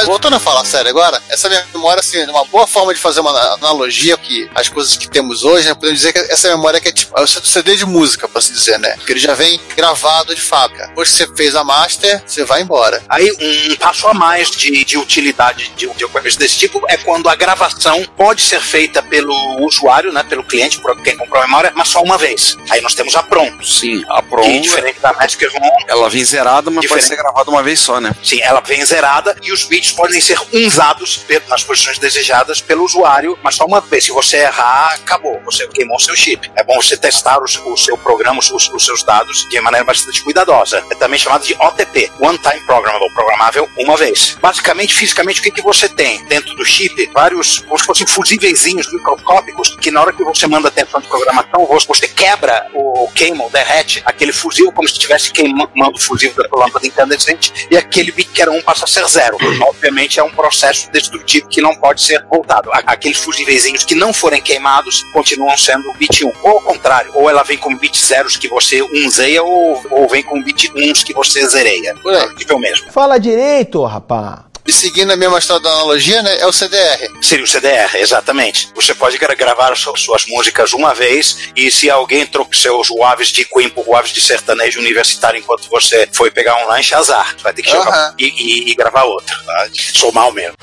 Mas voltando a falar sério agora, essa memória, assim, é uma boa forma de fazer uma analogia que as coisas que temos hoje, né? Podemos dizer que essa memória que é tipo é o CD de música, pra se dizer, né? Porque ele já vem gravado de fábrica. Depois que você fez a master, você vai embora. Aí, um passo a mais de, de utilidade de, de equipamentos desse tipo é quando a gravação pode ser feita pelo usuário, né? Pelo cliente, por quem comprou a memória, mas só uma vez. Aí nós temos a PROM. Sim, a PROM. Que, diferente da Master ROM. Ela vem zerada, mas diferente. pode ser gravada uma vez só, né? Sim, ela vem zerada e os bits podem ser usados nas posições desejadas pelo usuário, mas só uma vez. Se você errar, acabou. Você queimou seu chip. É bom você testar os, o seu programa, os, os, seus dados de maneira bastante cuidadosa. É também chamado de OTP, One Time Programmable, programável uma vez. Basicamente, fisicamente, o que, que você tem dentro do chip? Vários, como se fossem fusíveis microscópicos, que na hora que você manda atenção de programação, você quebra o queima, o derrete, aquele fuzil como se estivesse queimando o fuzil da lâmpada incandescente, e aquele bit que era um passa a ser zero. Obviamente, é um processo destrutivo que não pode ser voltado. Aqueles fusíveis que não forem queimados continuam sendo bit 1. Ou ao contrário, ou ela vem com bit zeros que você unzeia, ou, ou vem com bit 1 que você zereia. É o mesmo. Fala direito, rapá. E seguindo a mesma história da analogia, né, é o CDR. Seria o CDR, exatamente. Você pode gravar suas músicas uma vez e se alguém troca seus waves de Queen por waves de sertanejo universitário enquanto você foi pegar um lanche, azar. Você vai ter que chegar e, e, e, gravar outro. Tá? Sou mal mesmo.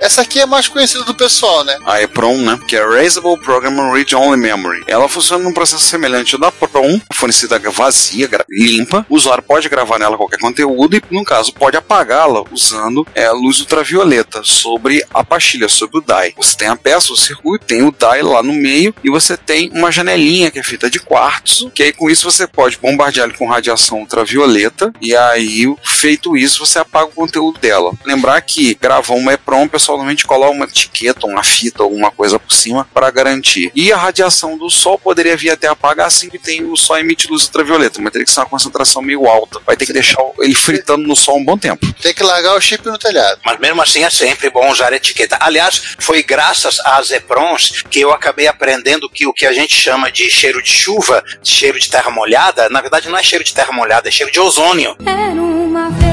Essa aqui é mais conhecida do pessoal, né? A EPROM, né? Que é Raisable Program Read Only Memory. Ela funciona num processo semelhante da PROM, fornecida vazia, limpa. O usuário pode gravar nela qualquer conteúdo e, no caso, pode apagá-la usando é, luz ultravioleta sobre a pastilha, sobre o die. Você tem a peça, o circuito, tem o die lá no meio e você tem uma janelinha que é feita de quartzo, que aí com isso você pode bombardear ele com radiação ultravioleta e aí, feito isso, você apaga o conteúdo dela. Lembrar que gravar uma EPROM, pessoal normalmente coloca uma etiqueta, uma fita, alguma coisa por cima para garantir. E a radiação do sol poderia vir até apagar assim que tem o sol emite luz ultravioleta, mas teria que ser uma concentração meio alta. Vai ter que deixar ele fritando no sol um bom tempo. Tem que largar o chip no telhado. Mas mesmo assim é sempre bom usar etiqueta. Aliás, foi graças às EPRONs que eu acabei aprendendo que o que a gente chama de cheiro de chuva, cheiro de terra molhada, na verdade não é cheiro de terra molhada, é cheiro de ozônio. Era uma vez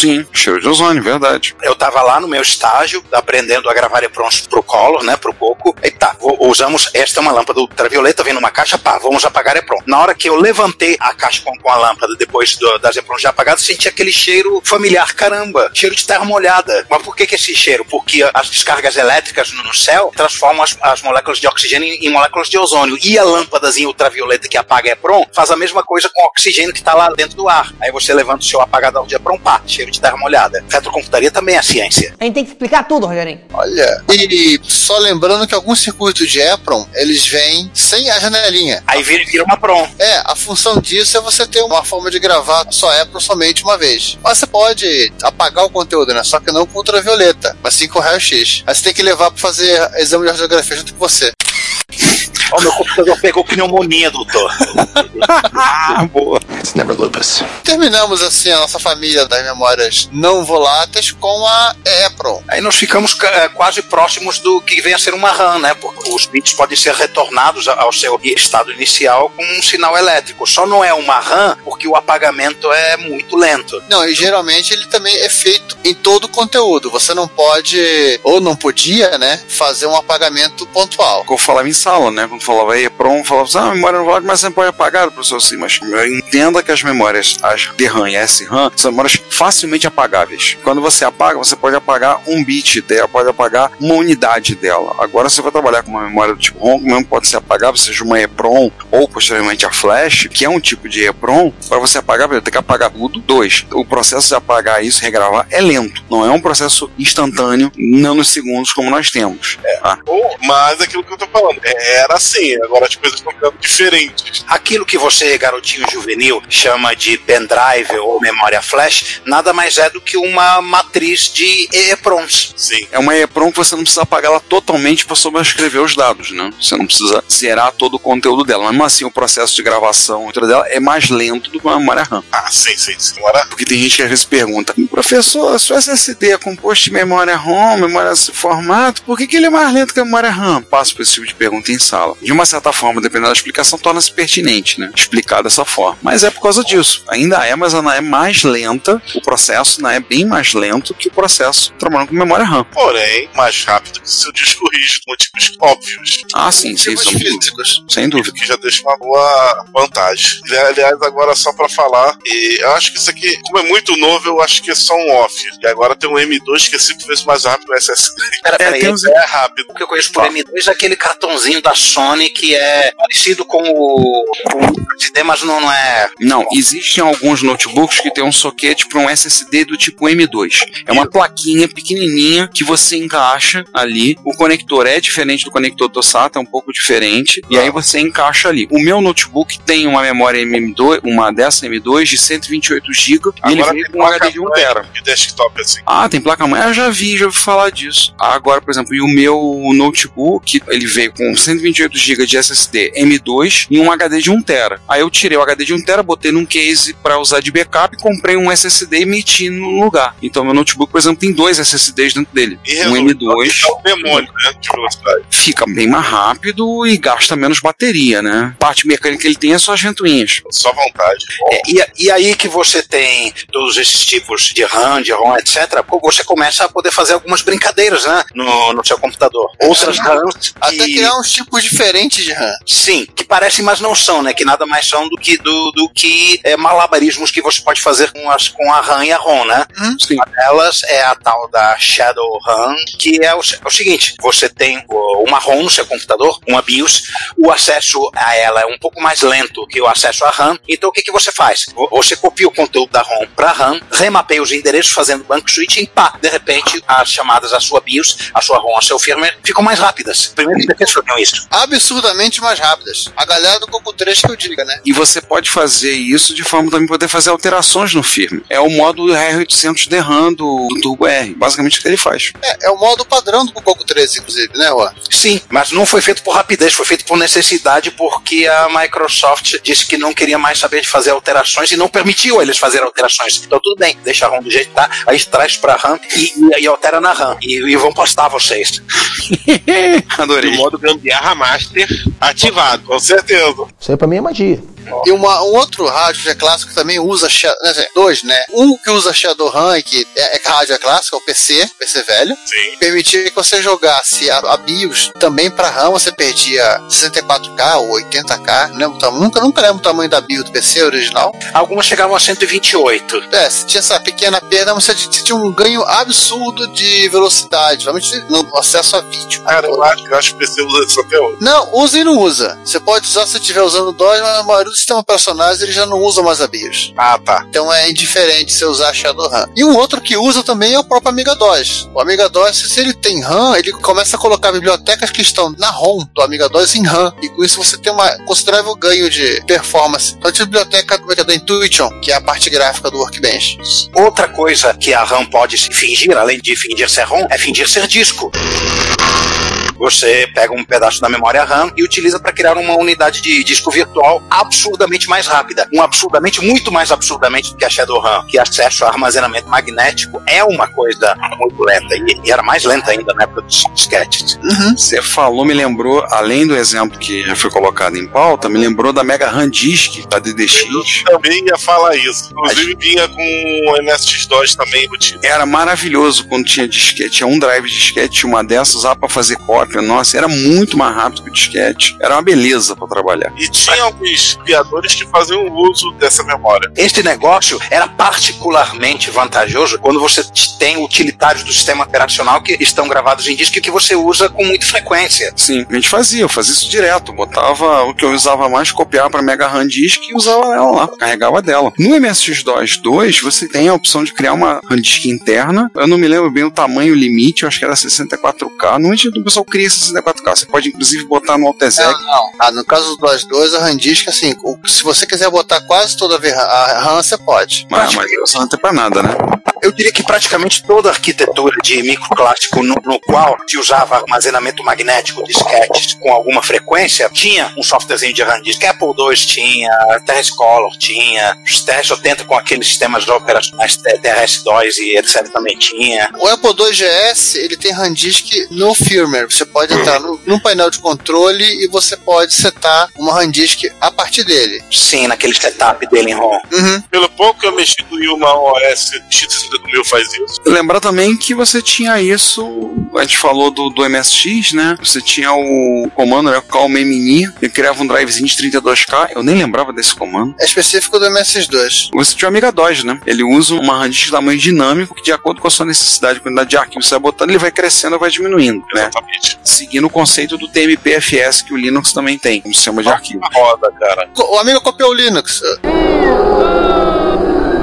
Sim, cheiro de ozônio, verdade. Eu tava lá no meu estágio, aprendendo a gravar EPROMs pro Collor, né, pro Coco. E tá, usamos, esta é uma lâmpada ultravioleta, vem numa caixa, pá, vamos apagar EPROM. Na hora que eu levantei a caixa com, com a lâmpada, depois do, das EPROMs já apagadas, senti aquele cheiro familiar, caramba, cheiro de terra molhada. Mas por que que esse cheiro? Porque as descargas elétricas no, no céu transformam as, as, moléculas de oxigênio em, em, moléculas de ozônio. E a lâmpadazinha ultravioleta que apaga EPROM faz a mesma coisa com o oxigênio que tá lá dentro do ar. Aí você levanta o seu apagador de EPROM, pá, cheiro de terra molhada. Retrocomputaria também é ciência. A gente tem que explicar tudo, Rogerinho. Olha, e só lembrando que alguns circuitos de EPROM, eles vêm sem a janelinha. Aí vira, vira uma PROM. É, a função disso é você ter uma forma de gravar só EPROM somente uma vez. Mas você pode apagar o conteúdo, né? Só que não com ultravioleta, mas sim com raio-x. Aí você tem que levar para fazer exame de radiografia junto com você. Ó, oh, meu computador pegou pneumonia, doutor. ah, boa. It's never lupus. Terminamos assim a nossa família das memórias não voláteis com a EPROM. Aí nós ficamos é, quase próximos do que vem a ser uma RAM, né? Porque os bits podem ser retornados ao seu estado inicial com um sinal elétrico. Só não é uma RAM porque o apagamento é muito lento. Não, e geralmente ele também é feito em todo o conteúdo. Você não pode, ou não podia, né, fazer um apagamento pontual. Eu falava em sala, né? Quando falava EEPROM, falava assim, ah, a memória não vai, mas você pode apagar, professor, sim, mas entenda que as memórias, as DRAM e SRAM, são memórias facilmente apagáveis. Quando você apaga, você pode apagar um bit dela, pode apagar uma unidade dela. Agora, você vai trabalhar com uma memória do tipo ROM, mesmo pode ser apagável, seja uma EEPROM ou posteriormente a flash, que é um tipo de EEPROM, para você apagar, você tem que apagar tudo. Dois, o processo de apagar isso, regravar, é lento. Não é um processo instantâneo, nanosegundos como nós temos. Tá? Ou, mas aquilo que eu tô falando, é, era assim, agora as coisas estão ficando diferentes. Aquilo que você, garotinho juvenil, chama de pendrive ou memória flash, nada mais é do que uma matriz de EEPROMs. Sim. É uma EEPROM que você não precisa apagar ela totalmente para sobrescrever os dados, né? Você não precisa zerar todo o conteúdo dela. Mas mesmo assim, o processo de gravação dela é mais lento do que uma memória RAM. Ah, sim, sim, sim. Agora, Porque tem gente que às vezes pergunta, professor, se o SSD é composto de memória ROM, memória desse formato, por que, que ele é mais lento que a memória RAM? Passo por esse tipo de pergunta em sala. De uma certa forma, dependendo da explicação, torna-se pertinente, né? Explicar dessa forma. Mas é por causa disso. Ainda é, mas ela é mais lenta, o processo né, é bem mais lento que o processo trabalhando com memória RAM. porém, mais rápido que o seu disco rígido, motivos óbvios. Ah, sim, sim, dúvida. físicos. Sem dúvida. que já deixa uma boa vantagem. Aliás, agora só pra falar, e eu acho que isso aqui, como é muito novo, eu acho que é só um off. E agora tem um M2 que é cinco vezes mais rápido que o SSD. Pera, É, peraí, tem uns- É rápido. O que eu conheço por M2 é aquele cartãozinho da Sony que é parecido com o, com o SD, mas não, não é. Não, existem alguns notebooks que tem um soquete para um SSD do tipo M2. É uma plaquinha pequenininha que você encaixa ali. O conector é diferente do conector do SATA, é um pouco diferente. E aí você encaixa ali. O meu notebook tem uma memória MM2, uma dessa M2 de 128 GB e ele tem com um HD de 1 placa-mãe tera. De desktop, assim. Ah, tem placa-mãe? Ah, eu já vi, já ouvi falar disso. Agora, por exemplo, e o meu notebook, ele veio com 128 GB de SSD M2 e um HD de 1 TB. Aí eu tirei o HD de 1 TB, botei num case para usar de backup e comprei um SSD e meti no lugar. Então meu notebook, por exemplo, tem dois SSDs dentro dele. E Um resolve M2 É um demônio, né? De velocidade. fica bem mais rápido e gasta menos bateria, né? Parte mecânica que ele tem é só as ventoinhas. Só vontade. É, e, e aí que você tem todos esses tipos de RAM, de ROM, etc., você começa a poder fazer algumas brincadeiras, né? No, no seu computador. Outras RAMs. Até que- criar uns tipos diferentes de RAM. Sim, que parecem, mas não são, né? Que nada mais são do que do, do que é, malabarismos que você pode fazer com, as, com a RAM e a ROM, né? Sim. Uma delas é a tal da Shadow RAM, que é o, é o seguinte: você tem uma ROM no seu computador, uma BIOS, o acesso a ela é um pouco mais lento que o acesso à RAM. Então o que, que você faz? Vo- Você copia o conteúdo da ROM para RAM, remapeia os endereços fazendo banco switching, pá, de repente as chamadas à sua BIOS, à sua ROM, ao seu firmware ficam mais rápidas. Primeiro que vocês faziam isso. Absurdamente mais rápidas. A galera do Coco 3 que eu diga, né? E você pode fazer isso de forma também poder fazer alterações no firmware. É o modo R800 de RAM do, do Turbo R. Basicamente o que ele faz. É, é o modo padrão do Coco 3, inclusive, né, Juan? Sim, mas não foi feito por rapidez, foi feito por necessidade, porque a Microsoft disse que não queria mais saber de fazer alterações e não permitiu eles fazer alterações. Então tudo bem, deixa a RAM do jeito que tá, aí traz pra RAM e, e, e altera na RAM. E, e vão postar vocês. Adorei. Do modo gambiarra master ativado. Com certeza. Isso aí pra mim é magia. E uma- um outro rádio já clássico também usa né, dois, né? Um que usa Shadow RAM, e que é, é rádio é clássico, é o PC, PC velho. Sim. Permitia que você jogasse a, a BIOS também para RAM, você perdia 64K ou 80K, não lembro o tamanho, nunca, nunca lembro o tamanho da BIOS do PC original. Algumas chegavam a 128. É, se tinha essa pequena perda, mas você tinha um ganho absurdo de velocidade, principalmente no acesso a vídeo. Cara, eu acho, eu acho que o PC usa isso até hoje. Não, usa e não usa. Você pode usar se estiver usando DOS, mas a maioria dos sistemas operacionais ele já não usa mais a BIOS. Ah, tá. Então é indiferente você usar Shadow RAM. E um outro que usa também é o próprio Amiga DOS. O Amiga DOS, se ele tem RAM, ele começa a colocar bibliotecas que estão na ROM do Amiga DOS em RAM. E com isso você tem uma considerável ganho de performance. Então, a biblioteca do da Intuition, que é a parte gráfica do Workbench. Outra coisa que a RAM pode se fingir, além de fingir ser ROM, é fingir ser disco. Você pega um pedaço da memória RAM e utiliza para criar uma unidade de disco virtual absurdamente mais rápida. Um absurdamente, muito mais absurdamente do que a Shadow RAM, que acesso a armazenamento magnético é uma coisa muito lenta. E, e era mais lenta ainda na época dos disquetes. Você falou, me lembrou, além do exemplo que já foi colocado em pauta, me lembrou da Mega RAM Disk da DDX. Eu também ia falar isso. Inclusive vinha com o MSX2 também embutido. Era maravilhoso quando tinha disquete. Tinha um drive de disquete, tinha uma dessas, usava pra fazer cópia. Nossa, era muito mais rápido que o disquete. Era uma beleza pra trabalhar. E tinha alguns criadores que faziam uso dessa memória. Este negócio era particularmente vantajoso quando você tem utilitários do sistema operacional que estão gravados em disco e que você usa com muita frequência. Sim, a gente fazia, eu fazia isso direto. Botava o que eu usava mais, copiava pra Mega RAM Disk e usava ela lá, carregava dela. No MSX2 2, você tem a opção de criar uma RAM Disk interna. Eu não me lembro bem o tamanho limite, eu acho que era 64K. Normalmente o pessoal cria 64K. Você pode inclusive botar no Altezec. Não, não. Ah, no caso das duas, a Randisk, assim, se você quiser botar quase toda a RAM, você pode. Mas, mas você não tem pra nada, né? Eu diria que praticamente toda a arquitetura de microclássico no, no qual se usava armazenamento magnético de disquetes com alguma frequência tinha um softwarezinho de RAM disk. Apple II tinha, TRS Color tinha, os TRS-80 com aqueles sistemas operacionais TRS-2 e etc. também tinha. O Apple II GS, ele tem Randisk no firmware. Você pode entrar no, num painel de controle e você pode setar uma Randisk a partir dele. Sim, naquele setup dele em ROM. Uhum. Pelo pouco que eu mexi com o Yuma OS X65000 faz isso. Lembrar também que você tinha isso, a gente falou do, do MSX, né? Você tinha o comando, né? Call Mini, ele criava um drivezinho de 32K, eu nem lembrava desse comando. É específico do MS2. Você tinha o Amiga DOS, né? Ele usa uma RAM de tamanho dinâmico que, de acordo com a sua necessidade, quantidade de arquivo que você vai botando, ele vai crescendo ou vai diminuindo, né? Exatamente. Seguindo o conceito do TMPFS que o Linux também tem, um sistema de arquivo. Roda, cara. O amigo copiou o Linux.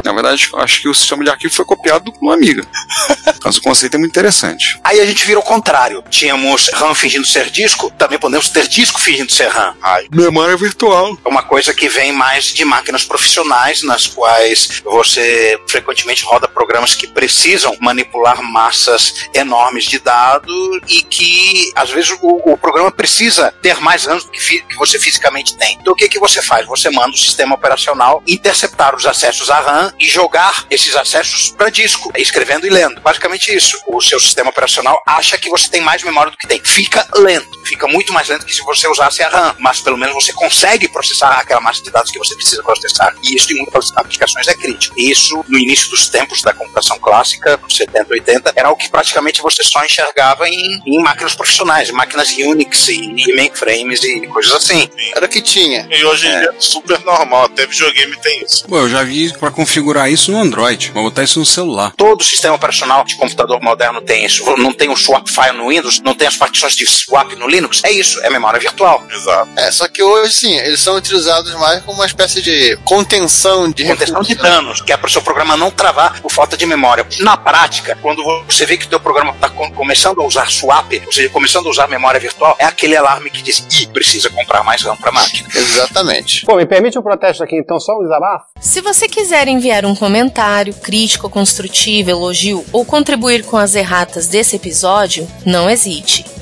Na verdade, acho que o sistema de arquivo foi copiado do Amiga. Mas o conceito é muito interessante. Aí a gente vira o contrário. Tínhamos RAM fingindo ser disco, também podemos ter disco fingindo ser RAM. Memória virtual. É uma coisa que vem mais de máquinas profissionais, nas quais você frequentemente roda programas que precisam manipular massas enormes de dados e que, às vezes, o, o programa precisa ter mais RAM do que, que você fisicamente tem. Então, o que, que você faz? Você manda o sistema operacional interceptar os acessos à RAM e jogar esses acessos para disco, escrevendo e lendo. Basicamente isso. O seu sistema operacional acha que você tem mais memória do que tem. Fica lento. Fica muito mais lento que se você usasse a RAM. Mas pelo menos você consegue processar aquela massa de dados que você precisa processar. E isso em muitas aplicações é crítico. E isso, no início dos tempos da computação clássica, nos 70, 80, era o que praticamente você só enxergava em, em máquinas profissionais, máquinas Unix e, e mainframes e coisas assim. Era o que tinha. E hoje em dia é super normal, até videogame tem isso. Pô, eu já vi pra configurar isso no Android. Vou botar isso no celular. Todo sistema operacional de computador moderno tem isso. Não tem o swap file no Windows, não tem as partições de swap no Linux. É isso, é memória virtual. Exato. É, só que hoje, sim, eles são utilizados mais como uma espécie de contenção de Contenção de né? danos, que é para o seu programa não travar por falta de memória. Na prática, quando você vê que o teu programa está começando a usar swap, ou seja, começando a usar memória virtual, é aquele alarme que diz, ih, precisa comprar mais RAM para a máquina. Exatamente. Pô, me permite um protesto aqui, então, só um desabafo? Se você quiser enviar um comentário, crítico, construtivo, elogio ou contribuir com as erratas desse episódio, não hesite.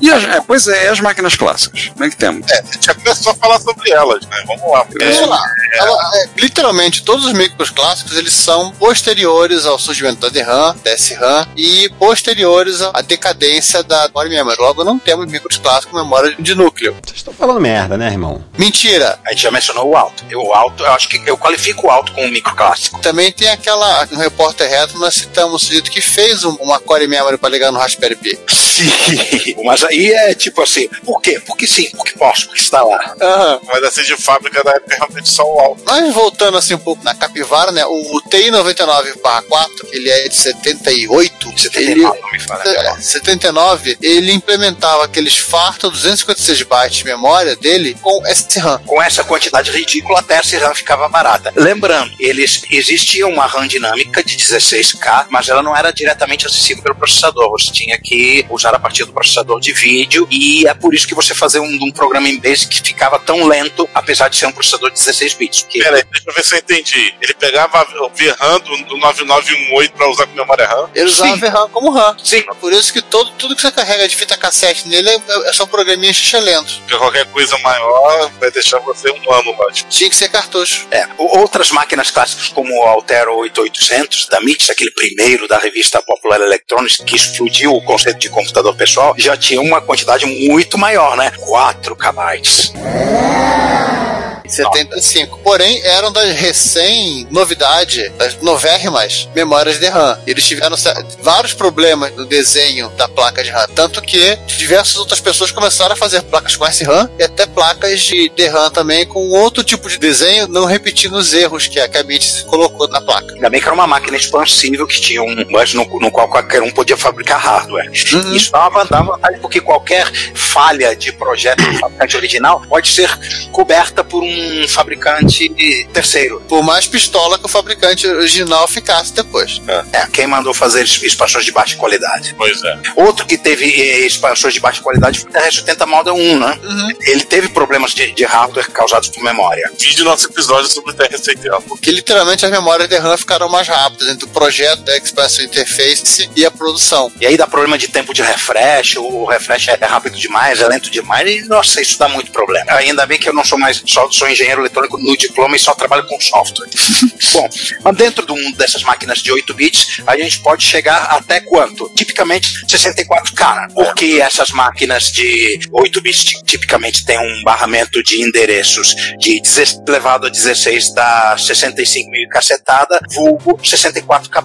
E as, é, pois é, e as máquinas clássicas? Como é que temos? É, a gente já começou a falar sobre elas, né? Vamos lá. Vamos lá. Ela- é, literalmente, todos os micros clássicos eles são posteriores ao surgimento da DRAM, da SRAM e posteriores à decadência da memória memory. Logo, não temos micros clássicos com memória de núcleo. Vocês estão falando merda, né, irmão? Mentira! A gente já mencionou o alto. Eu, o alto, eu acho que eu qualifico o alto como um microclássico. Também tem aquela, no repórter retro, nós citamos o sujeito que fez um- uma core memory para ligar no Raspberry Pi. Sim, mas aí é tipo assim, por quê? Porque sim, porque posso, porque está lá. Mas assim de fábrica da época realmente só o alto. Mas voltando assim um pouco na capivara, né? O TI 99/4, ele é de 78. 79, não me fala. É, 79, ele implementava aqueles fartos 256 bytes de memória dele com SRAM. Com essa quantidade ridícula, até a RAM ficava barata. Lembrando, eles existia uma RAM dinâmica de 16K, mas ela não era diretamente acessível pelo processador. Você tinha que usar a partir do processador de vídeo e é por isso que você fazia um, um programa em Basic que ficava tão lento, apesar de ser um processador de 16 bits. Que Peraí, deixa eu ver se eu entendi. Ele pegava o VRAM do, do 9918 pra usar com memória RAM. Ele usava Sim. VRAM como RAM. Sim. Por isso que todo, tudo que você carrega de fita cassete nele é, é só um programinha lentos. Porque qualquer coisa maior vai deixar você um ano. Tipo. Tinha que ser cartucho. É, o- outras máquinas clássicas como o Altero 8800 da MIT, aquele primeiro da revista Popular Electronics que explodiu o conceito de computador pessoal, já tinha uma quantidade muito maior, né? 4 KB. 75. Porém, eram das recém-novidade, das novérrimas memórias de RAM. Eles tiveram vários problemas no desenho da placa de RAM. Tanto que diversas outras pessoas começaram a fazer placas com SRAM e até placas de DRAM também com outro tipo de desenho, não repetindo os erros que a Kabit colocou na placa. Ainda bem que era uma máquina expansível que tinha um bus no, no qual qualquer um podia fabricar hardware. Isso uma dá uma vantagem porque qualquer falha de projeto do fabricante original pode ser coberta por um fabricante terceiro. Por mais pistola que o fabricante original ficasse depois. É, quem mandou fazer es- expansões de baixa qualidade? Pois é. Outro que teve expansões de baixa qualidade foi o TR-80 Model 1, né? Ele teve problemas de, de hardware causados por memória. Vídeo nosso episódio sobre o TR-70. Porque literalmente as memórias de RAM ficaram mais rápidas entre o projeto da Expansion Interface e a produção. E aí dá problema de tempo de refresh, o refresh é rápido demais, é lento demais, e nossa, isso dá muito problema. Ainda bem que eu não sou mais, só sou engenheiro eletrônico no diploma e só trabalho com software. Bom, mas dentro de um dessas máquinas de 8 bits, a gente pode chegar até quanto? Tipicamente 64K, porque essas máquinas de 8 bits ti- tipicamente têm um barramento de endereços de 16 elevado a 16 da 65 mil cacetada, vulgo 64 KB.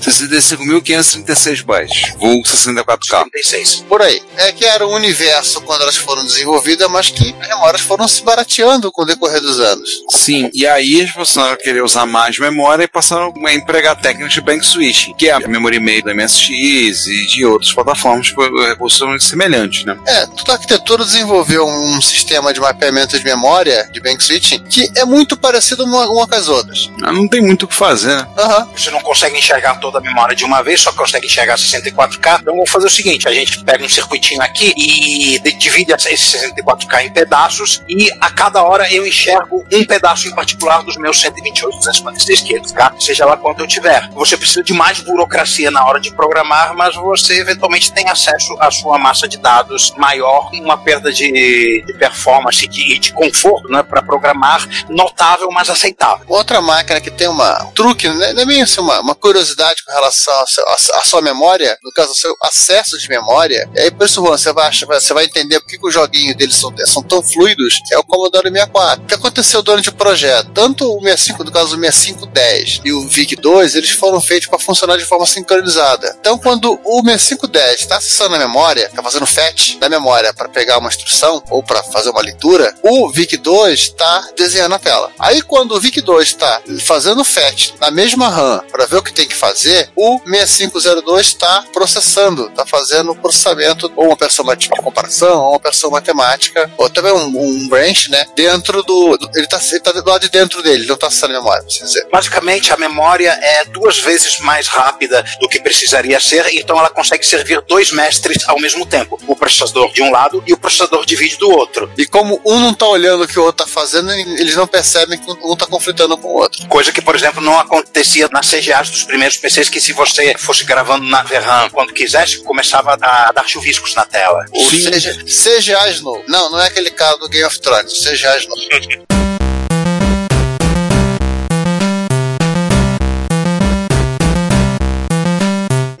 65.536 bytes. Vulgo 64K. 36. Por aí. É que era um universo quando elas foram desenvolvidas, mas que as memórias foram se barateando com o decorrer dos anos. Sim, e aí eles passaram a querer usar mais memória e passaram a empregar técnicas de bank switching, que é a memory mail do MSX e de outras plataformas por recursos semelhantes, né? É, toda a arquitetura desenvolveu um sistema de mapeamento de memória, de bank switching, que é muito parecido uma, uma com as outras. Não tem muito o que fazer, né? Aham. Você não consegue enxergar toda a memória de uma vez, só consegue enxergar 64K. Então vamos fazer o seguinte: a gente pega um circuitinho aqui e de- divide esse 64K em pedaços, e a cada hora eu enxergo um pedaço em particular dos meus 128, 246, 500K, seja lá quanto eu tiver. Você precisa de mais burocracia na hora de programar, mas você eventualmente tem acesso à sua massa de dados maior, uma perda de, de performance e de, de conforto né, para programar notável, mas aceitável. Outra máquina que tem uma um truque, né, não é bem assim, uma, uma curiosidade com relação à sua memória, no caso, ao seu acesso de memória. E aí, por isso, Juan, você vai, você vai entender por que, que os joguinhos deles são, são tão fluidos, é o Commodore 64. O que aconteceu durante o projeto? Tanto o 65, no caso, o 6510 e o VIC-2, eles foram feitos para funcionar de forma sincronizada. Então, quando o 6510 está acessando a memória, está fazendo fetch da memória para pegar uma instrução ou para fazer uma leitura, o VIC-2 está desenhando a tela. Aí, quando o VIC-2 está fazendo fetch na mesma RAM para ver o que tem que fazer, o 6502 está processando, está fazendo o processamento ou uma operação de comparação, ou uma operação matemática, ou também um, um branch, né? Dentro do. do- ele está tá do lado de dentro dele, ele não está acessando a memória, assim dizer. Basicamente, a memória é duas vezes mais rápida do que precisaria ser, então ela consegue servir dois mestres ao mesmo tempo: o processador de um lado e o processador de vídeo do outro. E como um não está olhando o que o outro está fazendo, eles não percebem que um está conflitando com o outro. Coisa que, por exemplo, não acontecia nas CGAs dos primeiros PCs, que se você fosse gravando na VRAM quando quisesse, começava a dar chuviscos na tela. Ou seja, CGA Snow. Não, não é aquele cara do Game of Thrones, CGA Snow.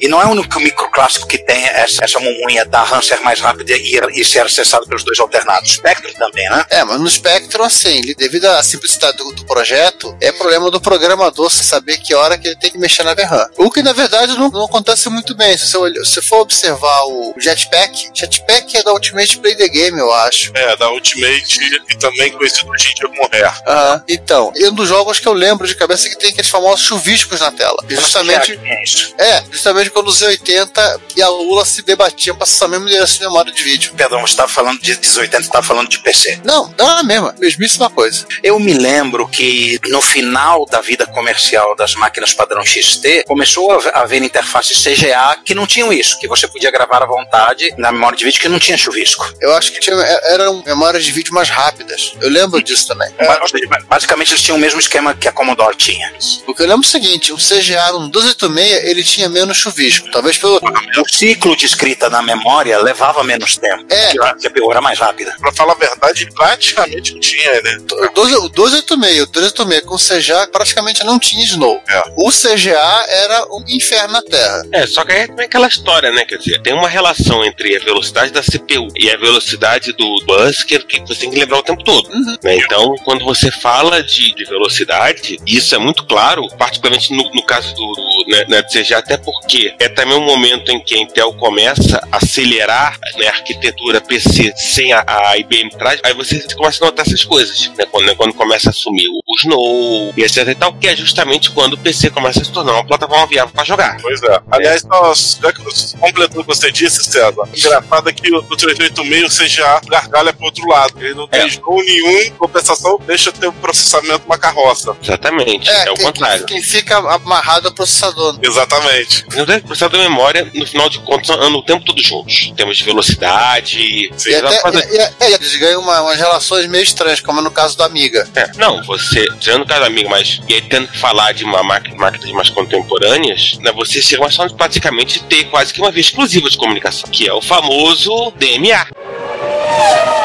E não é o único microclássico que tem essa, essa mumunha da RAM ser mais rápida e, e ser acessado pelos dois alternados. Spectrum também, né? É, mas no Spectrum, assim, devido à simplicidade do, do projeto, é problema do programador saber que hora que ele tem que mexer na VRAM. O que, na verdade, não, não acontece muito bem. Se você, se for observar o Jetpack, Jetpack é da Ultimate Play the Game, eu acho. É, da Ultimate e também conhecido hoje em dia como Rare. Aham. Então, e um dos jogos que eu lembro de cabeça é que tem aqueles famosos chuviscos na tela. E justamente, É isso. é, justamente quando o Z80 e a Lula se debatiam para essa mesma direção de memória de vídeo. Perdão, você estava falando de 1080, você estava falando de PC. Não, não é a mesma, mesmíssima coisa. Eu me lembro que no final da vida comercial das máquinas padrão XT, começou a haver interfaces CGA que não tinham isso, que você podia gravar à vontade na memória de vídeo que não tinha chuvisco. Eu acho que tinha, eram memórias de vídeo mais rápidas. Eu lembro disso também. Seja, Basicamente eles tinham o mesmo esquema que a Commodore tinha. Porque eu lembro o seguinte, o CGA no 286 ele tinha menos chuvisco. Talvez pelo. O ciclo de escrita na memória levava menos tempo. É. porque A CPU era mais rápida. Pra falar a verdade, praticamente não tinha, né? O 12 o 286, o 286 com CGA praticamente não tinha Snow. É. O CGA era um inferno na Terra. É, só que aí é aquela história, né? Quer dizer, tem uma relação entre a velocidade da CPU e a velocidade do Busker que você tem que lembrar o tempo todo. né? Então, quando você fala de, de velocidade, isso é muito claro, particularmente no, no caso do, do né, né, do CGA, até porque é também um momento em que a Intel começa a acelerar né, a arquitetura PC sem a, a IBM atrás, aí você começa a notar essas coisas, né? Quando, né, quando começa a assumir Snow e etc e tal, que é justamente quando o PC começa a se tornar uma plataforma viável para jogar. Pois é. Aliás, nós, já que você completou o que você disse, César, engraçado é que o o 386 CGA gargalha pro outro lado. Ele não tem É. jogo nenhum, compensação, deixa ter o processamento uma carroça. Exatamente, é, o quem, contrário. quem fica amarrado ao processador. Exatamente. Não tem processador de memória, no final de contas, andam o tempo todo juntos. Em termos de velocidade. E, até, e, e- é, eles ganham uma- umas relações meio estranhas, como no caso do Amiga. É, não, você, tirando cada amigo, mas e aí tendo que falar de uma máquina, máquinas mais contemporâneas, né, você chega a uma praticamente ter quase que uma via exclusiva de comunicação, que é o famoso DMA.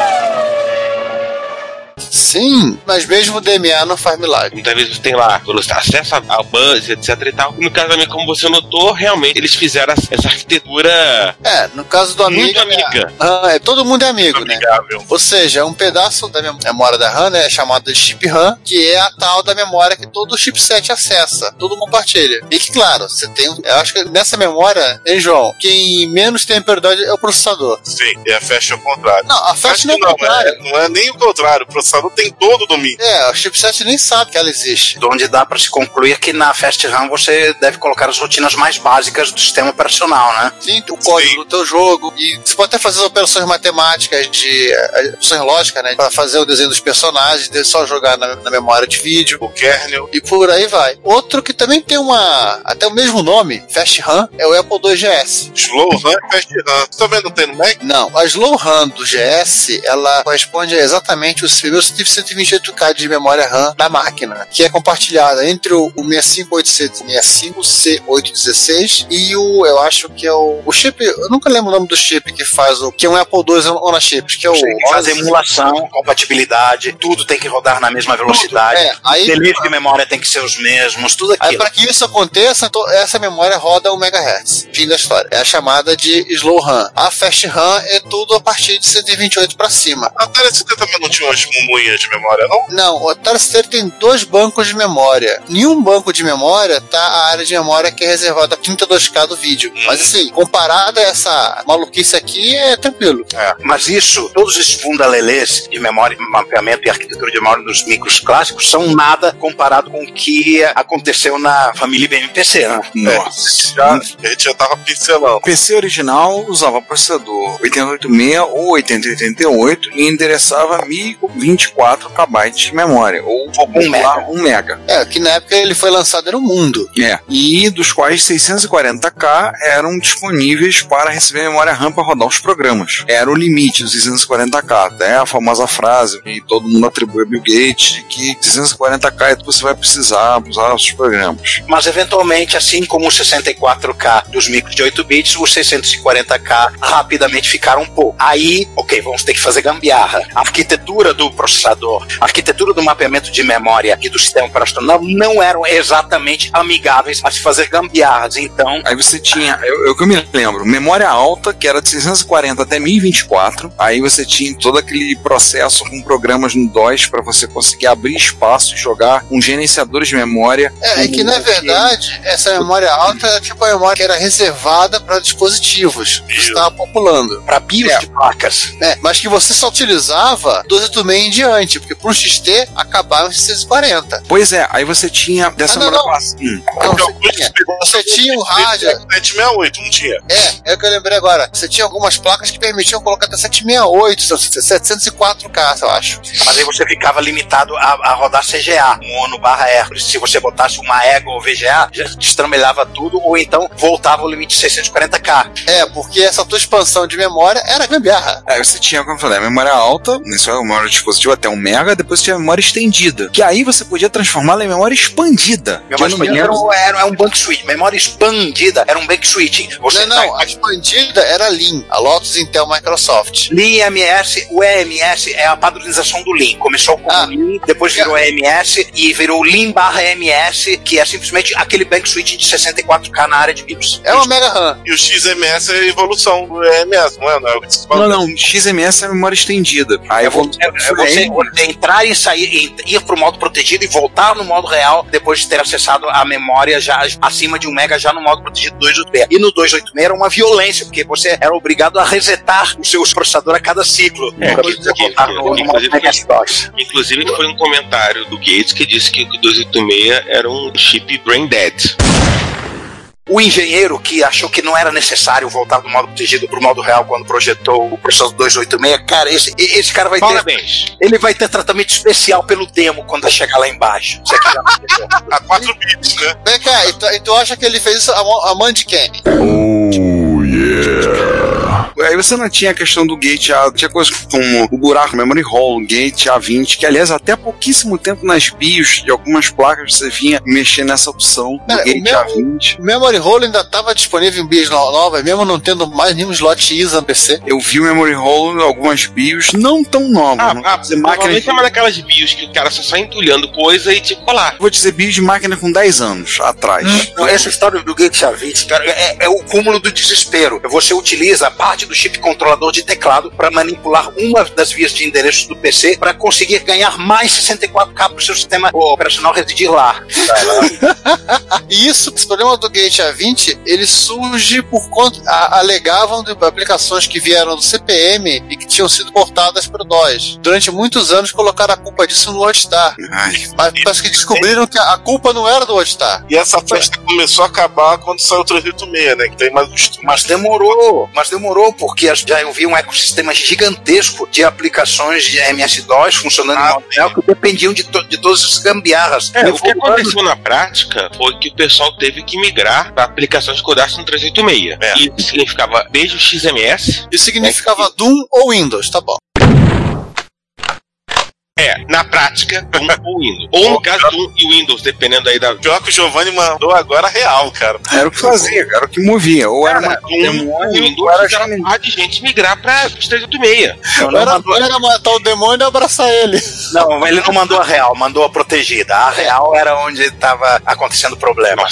Sim, mas mesmo o DMA não faz milagre. Muitas vezes tem lá acesso ao buzz, etc e tal. No caso também, como você notou, realmente eles fizeram essa arquitetura É, no caso do muito Amiga. amiga. Ah, é, todo mundo é amigo, né? Ou seja, um pedaço da mem- memória da RAM né, é chamado de chip RAM, que é a tal da memória que todo chipset acessa, todo compartilha. E que, claro, você tem. Eu acho que nessa memória, hein, João, quem menos tem prioridade é o processador. Sim, e a Fast é o contrário. Não, a Fast não é o não, contrário. é, não é nem o contrário. O processador tem todo o domínio. É, o chipset nem sabe que ela existe. Onde dá para se concluir que na Fast RAM você deve colocar as rotinas mais básicas do sistema operacional, né? Sim, o código do teu jogo. E você pode até fazer as operações matemáticas de. eh, opções lógicas, né? Pra fazer o desenho dos personagens, de só jogar na, na memória de vídeo. O kernel. E por aí vai. Outro que também tem uma. Até o mesmo nome, Fast RAM, é o Apple II GS. Slow RAM e Fast RAM. Você tá vendo tem no Mac? Não, a Slow RAM do GS, ela corresponde a exatamente os primeiros 128K de memória RAM da máquina, que é compartilhada entre o, o 65800 65C816 e o, eu acho que é o, o chip, eu nunca lembro o nome do chip que faz o, que é um Apple II on a chip, que é o 11. emulação, compatibilidade, tudo tem que rodar na mesma velocidade. É, aí- Delivery de memória tem que ser os mesmos, tudo Aí, aquilo. para que isso aconteça, então, essa memória roda 1 MHz. Fim da história. É a chamada de Slow RAM. A Fast RAM é tudo a partir de 128 para cima. A Atari 70 também não tinha umas mumunhas de memória, não? Não, o Atari ST tem dois bancos de memória. Nenhum banco de memória tá a área de memória que é reservada a 32K do vídeo. Mas assim, comparado a essa maluquice aqui, é tranquilo. É, mas isso, todos esses fundalelês de memória, mapeamento e arquitetura de memória dos micros clássicos são nada comparado com o que aconteceu na família IBM PC, né? Nossa. Já, a gente já tava pincelando. O PC original usava processador 8086 ou 8088 e endereçava 1024 KB de memória, ou Um mega. 1 mega. É, que na época ele foi lançado no mundo. É. E dos quais 640k eram disponíveis para receber memória RAM para rodar os programas. Era o limite dos 640k. Até a famosa frase que todo mundo atribui a Bill Gates de que 640k é o que você vai precisar para usar os programas. Mas eventualmente, assim como os 64K dos micros de 8 bits, os 640K rapidamente ficaram um pouco. Aí, ok, vamos ter que fazer gambiarra. A arquitetura do processador processador, a arquitetura do mapeamento de memória e do sistema operacional não eram exatamente amigáveis a se fazer gambiarras. Então, Aí você tinha, eu, eu que me lembro, memória alta, que era de 640 até 1024. Aí você tinha todo aquele processo com programas no DOS para você conseguir abrir espaço e jogar com gerenciadores de memória. É, é que na verdade, essa memória alta era tipo a memória que era reservada para dispositivos que você estava populando. para BIOS de placas. né? Mas que você só utilizava 1286 em diante, porque para um XT acabava em 640. Pois é, aí você tinha dessa Ah, não, memória não. Hum. Então você tinha, você tinha um rádio. 768, não tinha. É, é o que eu lembrei agora. Você tinha algumas placas que permitiam colocar até 768, 704K, eu acho. Mas aí você ficava limitado a, a rodar CGA, mono barra Hércules. Se você botasse uma Ego ou VGA, já destramelhava tudo, ou então voltava o limite 640K. É, porque essa tua expansão de memória era gambiarra. Aí você tinha, como eu falei, a memória alta, isso é a memória dispositiva até 1 mega, depois tinha a memória estendida, que aí você podia transformá-la em memória expandida. Memória eu expandida era, um- era, um bank switch. Memória expandida era um bank switching. Você não, não, a expandida era a Lean, a Lotus Intel Microsoft. Lean EMS, o EMS é a padronização do Lean. Começou com Ah. o Lean, depois virou EMS e virou Lean barra EMS, que é simplesmente aquele bank switch de 64K na área de BIOS. É uma Mega RAM. E o XMS é a evolução do EMS, não é? Não, é o que você fala. Não, não, XMS é a memória estendida. Aí É você, é você- você entrar e sair, e ir pro modo protegido e voltar no modo real depois de ter acessado a memória já acima de um mega já no modo protegido 286. E no 286 era uma violência, porque você era obrigado a resetar o seu processador a cada ciclo. É, que- que- que- no. Inclusive foi um comentário do Gates que disse que o 286 era um chip brain dead. O engenheiro que achou que não era necessário voltar do modo protegido pro modo real quando projetou o processador 286, cara, esse, esse cara vai ter. Parabéns. Ele vai ter tratamento especial pelo demo quando chegar lá embaixo. Isso aqui já. A 4 bits, né? Vem cá, e tu, e tu acha que ele fez isso a, a mão de quem? Oh, yeah. Aí você não tinha a questão do gate A, tinha coisas como o buraco, memory hole, gate A20, que aliás até há pouquíssimo tempo nas BIOS de algumas placas você vinha mexer nessa opção do o gate meu- A20. O Memory Hole ainda estava disponível em BIOS no- nova, mesmo não tendo mais nenhum slot ISA no PC. Eu vi o memory hole em algumas BIOS não tão novas, Ah, não ah dizer máquinas é uma daquelas bios que o cara só sai entulhando coisa e te colar. Vou dizer BIOS de máquina com 10 anos atrás. Não, essa história do Gate A20, cara, é, é o cúmulo do desespero. Você utiliza a parte do chip controlador de teclado para manipular uma das vias de endereço do PC para conseguir ganhar mais 64K para o seu sistema operacional residir lá. E isso, esse problema do Gate A20, ele surge por conta. a- alegavam de aplicações que vieram do CPM e que tinham sido portadas para o DOS. Durante muitos anos colocaram a culpa disso no Hotstar. Ai, Mas parece que descobriram que a a culpa não era do Hotstar. E essa festa começou a acabar quando saiu o 386, né? Que tem mais. Mas demorou, mas demorou, porque já eu vi um ecossistema gigantesco de aplicações de MS-DOS funcionando Ah, em que dependiam de, to- de todas as gambiarras. É, o que aconteceu na prática foi que o pessoal teve que migrar para aplicações no 386. É. E isso significava desde o XMS. Isso significava Doom ou Windows, tá bom. É, na prática, Doom ou Windows. Ou no caso, Doom e Windows, dependendo aí da. Pior que o Giovanni mandou agora real, cara. Era o que fazia, era o que movia. Ou era uma Doom ou demônio, ou Windows era fizeram uma de gente migrar para 386. Não, não Era, mandou- era matar o demônio e abraçar ele. Não, ele não mandou a real, mandou a protegida. A real era onde estava acontecendo o problema.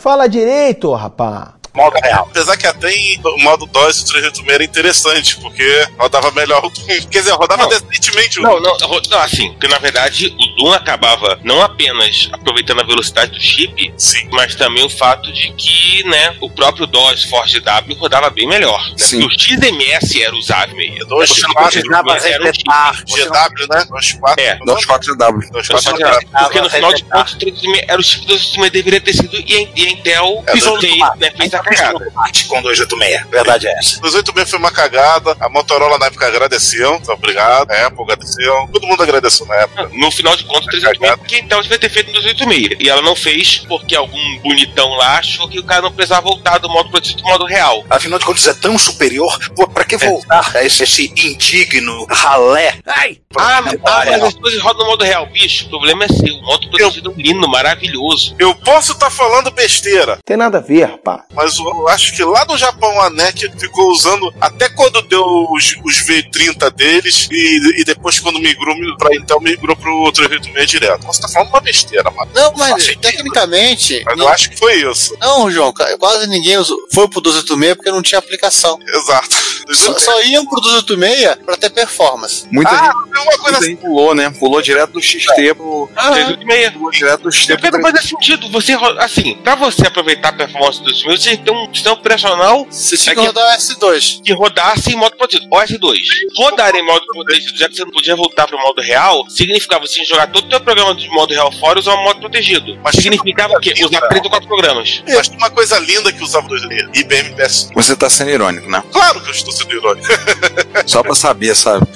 Fala direito, rapá. Modo real. Apesar que até em o modo DOS o 386 era interessante, porque rodava melhor o Doom. Quer dizer, rodava Não. decentemente o Não, não, ro- não, assim, porque na verdade o Doom acabava não apenas aproveitando a velocidade do chip, Sim. mas também o fato de que, né, o próprio DOS Force W rodava bem melhor. Né? Sim. Porque o XMS era usável mesmo. Dois, Você não precisava era um resetar. não- GW, né? 24. É, Dos 4W. Dois, Eu só quatro, quero- quatro. porque no final de contas o 386 era o chip do 286 deveria ter sido e a, e a Intel É, tomate, né, fez a cagada. Com 286. Verdade é essa. 286 foi uma cagada. A Motorola na época agradeceu. Então, obrigado. A Apple agradeceu. Todo mundo agradeceu na época. No final de contas, o 386 porque a Intel devia ter feito no 286. E ela não fez porque algum bonitão lá achou que o cara não precisava voltar do modo protegido do modo real. Afinal de contas, é tão superior. Pô, pra que voltar a esse, esse indigno ralé? Ai! Ah, pra- ah, mas as coisas rodam no modo real. Bicho, o problema é seu. O modo protegido é um lindo, maravilhoso. Eu posso estar falando besteira, Tem nada a ver, rapá. mas mas eu acho que lá no Japão a NEC ficou usando até quando deu os, os V30 deles e, e depois quando migrou pra Intel, migrou pro 386 direto. Você tá falando uma besteira, mano. Não, mas tecnicamente. Mas eu acho que foi isso. Não, João, quase ninguém usou, foi pro 286 porque não tinha aplicação. Exato. Só, só iam pro 286 pra ter performance. Muita Ah, gente, uma coisa gente pulou, né? Pulou direto do XT pro. Ah, 386. Pulou direto do XT pro não faz sentido. Você, assim, pra você aproveitar a performance do 2000, ter um sistema operacional Você tinha É que rodar o S2. que rodasse em modo protegido. O S2. Rodar em modo protegido, já que você não podia voltar pro modo real, significava você jogar todo o teu programa de modo real fora e usar o modo protegido. Mas significava o quê? Usar 3 ou 4 programas. Mas tinha uma coisa linda que usava o 2D. IBM PS. Você tá sendo irônico, né? Claro que eu estou sendo irônico. Só pra saber, sabe?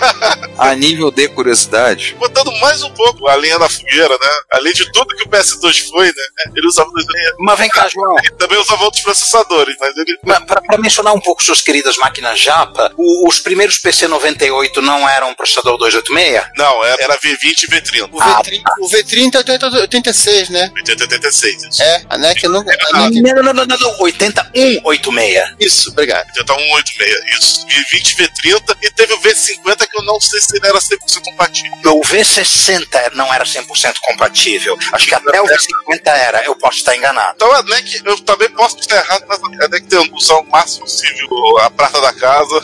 A nível de curiosidade, Botando mais um pouco a linha na fogueira, né? Além de tudo que o PS2 foi, né? Ele usava o 2D. Mas vem cá, João. Ele também usava outros processadores, mas ele. Para mencionar um pouco suas queridas máquinas japa, o- os primeiros PC 98 não eram processador 286? Não, era, era V20 e V30. O V30, o V30 é 80 86, né? 80 86. Isso. É, a NEC nunca. NEC, Não, não, não, não, não, 8186. isso, obrigado. 8186. Isso. V20 e V30. E teve o V50 que eu não sei se ele era 100% compatível. O V60 não era 100% compatível. Acho que até o V50 era. Eu posso estar enganado. Então a NEC, eu também posso estar errado, mas a NEC tentando usar o máximo possível a prata da casa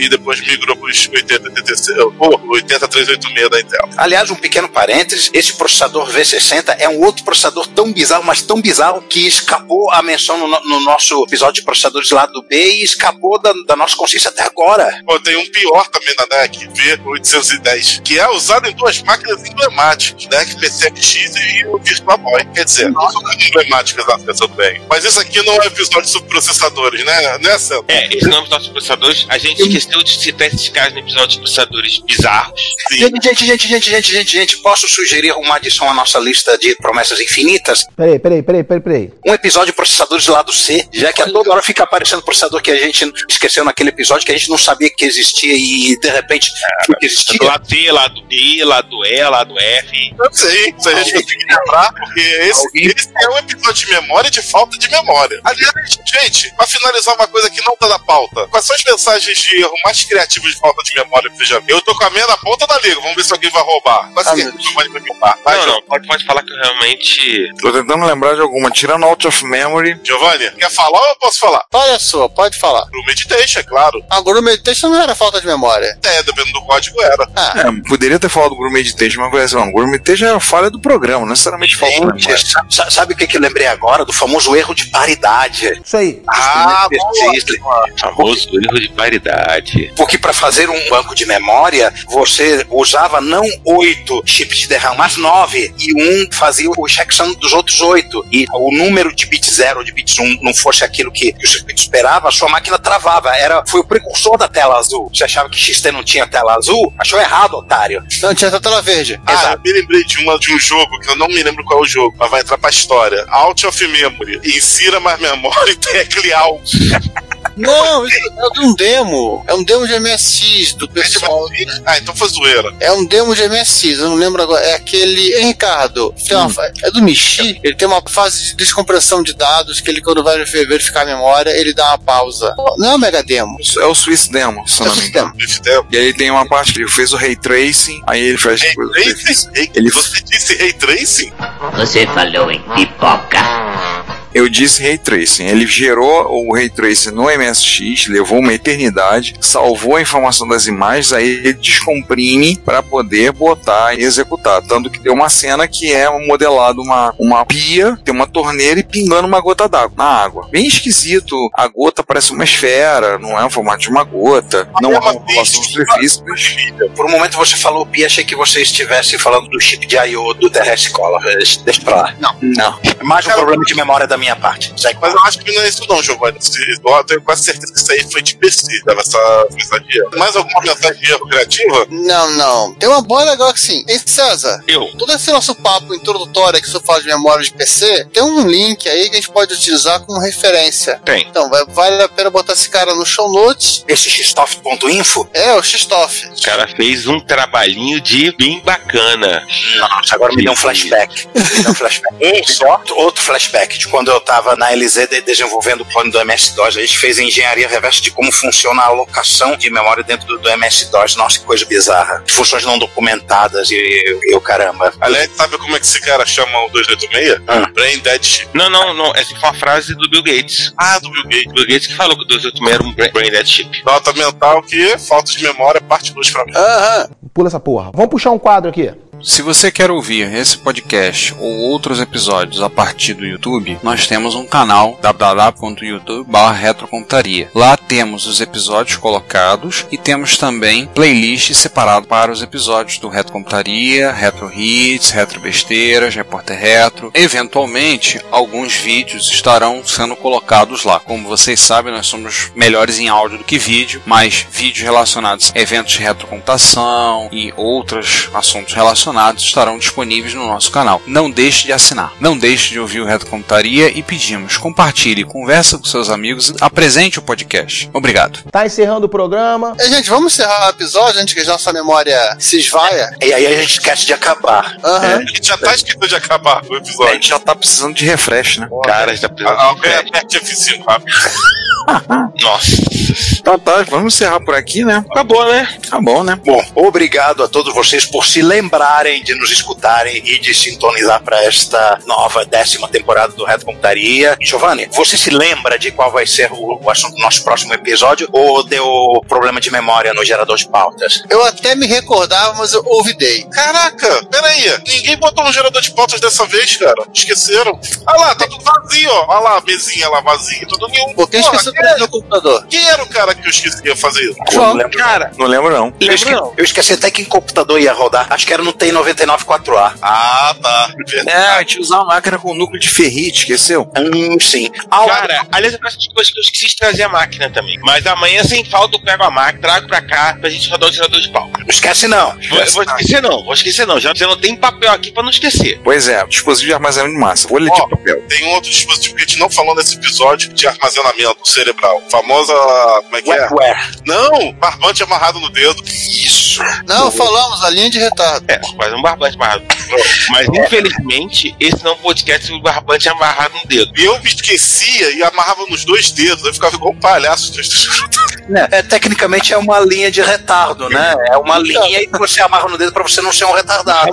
e depois migrou para os 80, 86, ou 80386 da Intel. Aliás, um pequeno parênteses, esse processador V60 é um outro processador tão bizarro, mas tão bizarro que escapou a menção no, no- no nosso episódio de processadores lá do B e escapou da, da nossa consciência até agora. Pô, tem um pior também na NEC, V810, que é usado em duas máquinas emblemáticas, NEC PCX e o Virtual Boy. Quer dizer, não são emblemáticas, ah, pensando bem. Mas isso aqui não é episódio sobre processadores, né? Né, Sandro? É, esse nome dos nossos processadores, a gente esqueceu de citar esses caras no episódio de processadores bizarros. Sim. Gente, gente, gente, gente, gente, gente, gente, posso sugerir uma adição à nossa lista de promessas infinitas? Peraí, peraí, peraí, peraí, peraí. Um episódio de processadores do lado C, já que a toda hora fica aparecendo processador que a gente esqueceu naquele episódio, que a gente não sabia que existia e de repente viu que existia. Lado C, lado B, lado E, lado F. Eu sei, se a gente conseguir lembrar, porque esse, esse é um episódio de memória e de falta de memória. Aliás, gente, pra finalizar uma coisa que não tá na pauta, quais são as mensagens de erro mais criativas de falta de memória que você já viu? Eu tô com a minha na ponta da liga, vamos ver se alguém vai roubar. Mas Ah, quem vai me roubar? Vai, Não, não, pode, pode falar que eu realmente. tô tentando lembrar de alguma. Tirando out of memory, Giovanni, quer falar ou eu posso falar? Olha só, pode falar. Pro Meditation, é claro. A Guru Meditation não era falta de memória. É, dependendo do código era. Ah, é, poderia ter falado do Guru Meditation, mas assim, não, o Guru Meditation é a falha do programa, não necessariamente falta de memória. Sabe o que, que eu lembrei agora? Do famoso erro de paridade. Isso aí. Ah, boa. Famoso erro de paridade. Porque para fazer um banco de memória, você usava não oito chips de DRAM, mas nove. E um fazia o checksum dos outros oito. E o número de bit 0 ou de bits 1 um não fosse aquilo que, que o circuito esperava, a sua máquina travava. Era, foi o precursor da tela azul. Você achava que XT não tinha tela azul? Achou errado, otário. não tinha essa tela verde. Ah, eu me lembrei de, uma, de um jogo que eu não me lembro qual é o jogo, mas vai entrar pra história. Out of Memory. Insira mais memória e tecle alt. Não, isso é de um demo. É um demo de MSX do pessoal. Ah, então foi zoeira. É um demo de MSX, eu não lembro agora. É aquele. Hein, Ricardo? Tem uma fa- É do Michi. Ele tem uma fase de descompressão de dados que ele, quando vai verificar a memória, ele dá uma pausa. Não é um mega demo. É o Swiss Demo, se eu É não o me engano. E aí tem uma parte que ele fez o Ray Tracing, aí ele faz Ray coisa- Tracing? Ele- Você disse Ray Tracing? Você falou em pipoca. Eu disse Ray Tracing. Ele gerou o Ray Tracing no MSX, levou uma eternidade, salvou a informação das imagens, aí ele descomprime para poder botar e executar. Tanto que deu uma cena que é modelado uma, uma pia, tem uma torneira e pingando uma gota d'água na água. Bem esquisito. A gota parece uma esfera, não é o formato de uma gota, não há uma população de superfície. mas- Por um momento você falou pi, achei que você estivesse falando do chip de I.O. do TRS Color. Deixa pra lá. Não. Não. É mais um problema de memória da minha parte. Segue. Mas eu acho que não é isso não, Giovanni. Eu tenho quase certeza que isso aí foi de PC, dava essa mensagem de erro. Mais alguma mensagem de erro criativa? Não, não. Tem uma boa legal que sim. Ei, César, Eu. todo esse nosso papo introdutório que você fala de memória de PC, tem um link aí que a gente pode utilizar como referência. Tem. Então, vai- vale a pena botar esse cara no show notes. Esse xtoff.info? É, o Xtoff. O cara fez um trabalhinho de bem bacana. Nossa, agora me deu um flashback. Me deu um flashback. Um só, outro flashback de quando quando eu tava na LZ de- desenvolvendo o plano do MS-DOS, a gente fez engenharia reversa de como funciona a alocação de memória dentro do, do MS-DOS. Nossa, que coisa bizarra. Funções não documentadas e e o caramba. Aliás, sabe como é que esse cara chama o 286? Brain Dead Chip. Não, não, não. Essa foi uma frase do Bill Gates. Ah, do Bill Gates. Bill Gates que falou que o 286 era um Brain Brain Dead Chip. Nota mental que falta de memória, parte 2 pra mim. Aham. Pula essa porra. Vamos puxar um quadro aqui. Se você quer ouvir esse podcast ou outros episódios a partir do YouTube, nós temos um canal www.youtube.com.retrocomputaria. Lá temos os episódios colocados e temos também playlists separadas para os episódios do Retro Computaria, Retro Hits, Retro Besteiras, Repórter Retro. Eventualmente, alguns vídeos estarão sendo colocados lá. Como vocês sabem, nós somos melhores em áudio do que vídeo, mas vídeos relacionados a eventos de retrocomputação e outros assuntos relacionados estarão disponíveis no nosso canal. Não deixe de assinar, não deixe de ouvir o Retrocomputaria e pedimos, compartilhe, conversa com seus amigos, apresente o podcast. Obrigado. Tá encerrando o programa. E, gente, vamos encerrar o episódio antes que a nossa memória se esvaia. E aí a gente esquece de acabar. Aham. A gente já tá esquecendo de acabar o A episódio. gente já tá precisando de refresh, né? Cara, já precisava. Alguém aperte F5 rápido. Nossa. Tá, tá, vamos encerrar por aqui, né? Acabou, né? Tá bom, né? Bom, obrigado a todos vocês por se lembrarem de nos escutarem e de sintonizar para esta nova décima temporada do Reto Computaria. Giovanni, você se lembra de qual vai ser o, o assunto do nosso próximo episódio ou deu problema de memória no gerador de pautas? Eu até me recordava, mas eu olvidei. Caraca, peraí. Ninguém botou um gerador de pautas dessa vez, cara. Esqueceram. Ah lá, tá tudo vazio, ó. Olha lá a mesinha lá vazia. Tudo nenhum. Quem Porra, esqueceu do meu computador? quem era o cara que eu esqueci que ia fazer isso? Não lembro. Cara, Não lembro, não. Eu esque- eu esqueci até que computador ia rodar. Acho que era no TI-99 4A. Ah, tá. É, a gente usava uma máquina com núcleo de ferrite, esqueceu? Hum, sim. Cara, aliás, é uma das coisas que eu esqueci de trazer a máquina também. Mas amanhã, sem falta, eu pego a máquina, trago pra cá pra gente rodar o tirador de pau. Não esquece não. Vou, vou esquecer não, vou esquecer não. Já, já não tem papel aqui pra não esquecer. Pois é, dispositivo de armazenamento de massa. Folha de papel. Tem um outro dispositivo que a gente não falou nesse episódio de armazenamento cerebral. Famosa. Como é que é? Não! Barbante amarrado no dedo. Isso! Não, falamos, a linha de retardo. É, quase um barbante amarrado. Mas infelizmente, esse não é um podcast sobre barbante amarrado no dedo. E eu me esquecia e amarrava nos dois dedos. Eu ficava igual um palhaço. É, tecnicamente é uma linha de retardo, né? É uma linha que você amarra no dedo pra você não ser um retardado.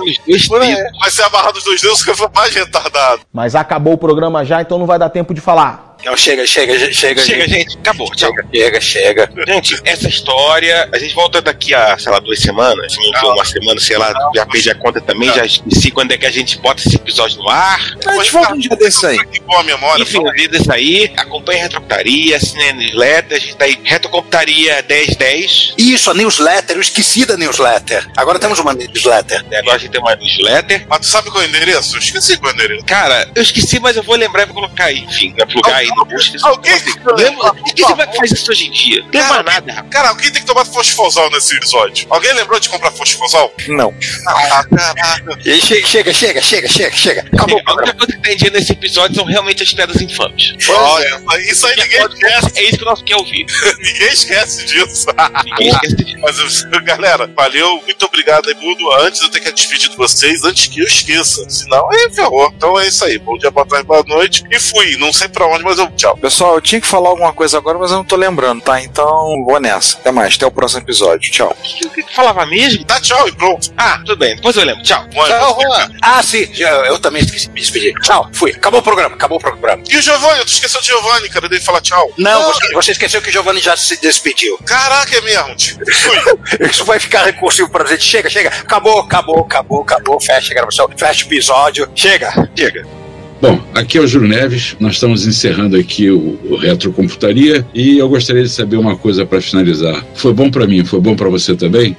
Mas se amarrar nos dois dedos, fica mais retardado. Mas acabou o programa já, então não vai dar tempo de falar. Não, chega, chega, chega, Chega, gente. gente, acabou. Tchau. Chega, chega, chega. Gente, essa história, a gente volta daqui a, sei lá, duas semanas. Se não uma semana, sei lá, já perdi a conta também, já esqueci quando é que a gente bota esse episódio no ar. A gente volta um dia desses aí. Que boa memória. Enfim, a vida é isso aí. Acompanhe a Retrocomputaria, assine a newsletter. A gente tá aí, Retrocomputaria 1010. Isso, a newsletter, eu esqueci da newsletter. Agora temos uma newsletter. Agora a gente tem uma newsletter. Mas tu sabe qual é o endereço? Eu esqueci qual é o endereço. Cara, eu esqueci, mas eu vou lembrar e vou colocar aí. Enfim, vai plugar aí post. Alguém Lembra? Quem vai que faz isso hoje em dia? Não lembra nada, rapaz. Cara, alguém tem que tomar fosfosol nesse episódio. Alguém lembrou de comprar fosfosol? Não. Ah, caraca. Chega, chega, chega, chega, chega, chega. Acabou A única coisa que tem dia nesse episódio são realmente as piadas infames. Olha, isso aí ninguém esquece. É isso que o nosso quer ouvir. Ninguém esquece disso. Ninguém esquece disso. Mas, galera, valeu, muito obrigado aí, Mundo. Antes eu tenho que despedir de vocês, antes que eu esqueça. Senão, aí ferrou. Então é isso aí. Bom dia, boa tarde, boa noite. E fui. Não sei pra onde, mas eu tchau. Pessoal, eu tinha que falar alguma coisa agora, mas eu não tô lembrando, tá? Então, vou nessa. Até mais, até o próximo episódio. Tchau. O que, o que que falava mesmo? Dá tchau e pronto. Ah, tudo bem. Depois eu lembro. Tchau. Tchau, Juan. Ah, sim, já- eu também esqueci de me despedir. Tchau, fui. Acabou o programa, acabou o programa. E o Giovanni? Tu esqueceu de Giovanni, cara. Dele falar tchau. Não, você, você esqueceu que o Giovanni já se despediu. Caraca, é mesmo. tio. Fui. Isso vai ficar recursivo pra gente. Chega, chega. Acabou, acabou, acabou, acabou. Fecha a gravação, fecha o episódio. Chega. Chega. Bom, aqui é o Júlio Neves, nós estamos encerrando aqui o, o Retrocomputaria e eu gostaria de saber uma coisa para finalizar. Foi bom para mim, foi bom para você também?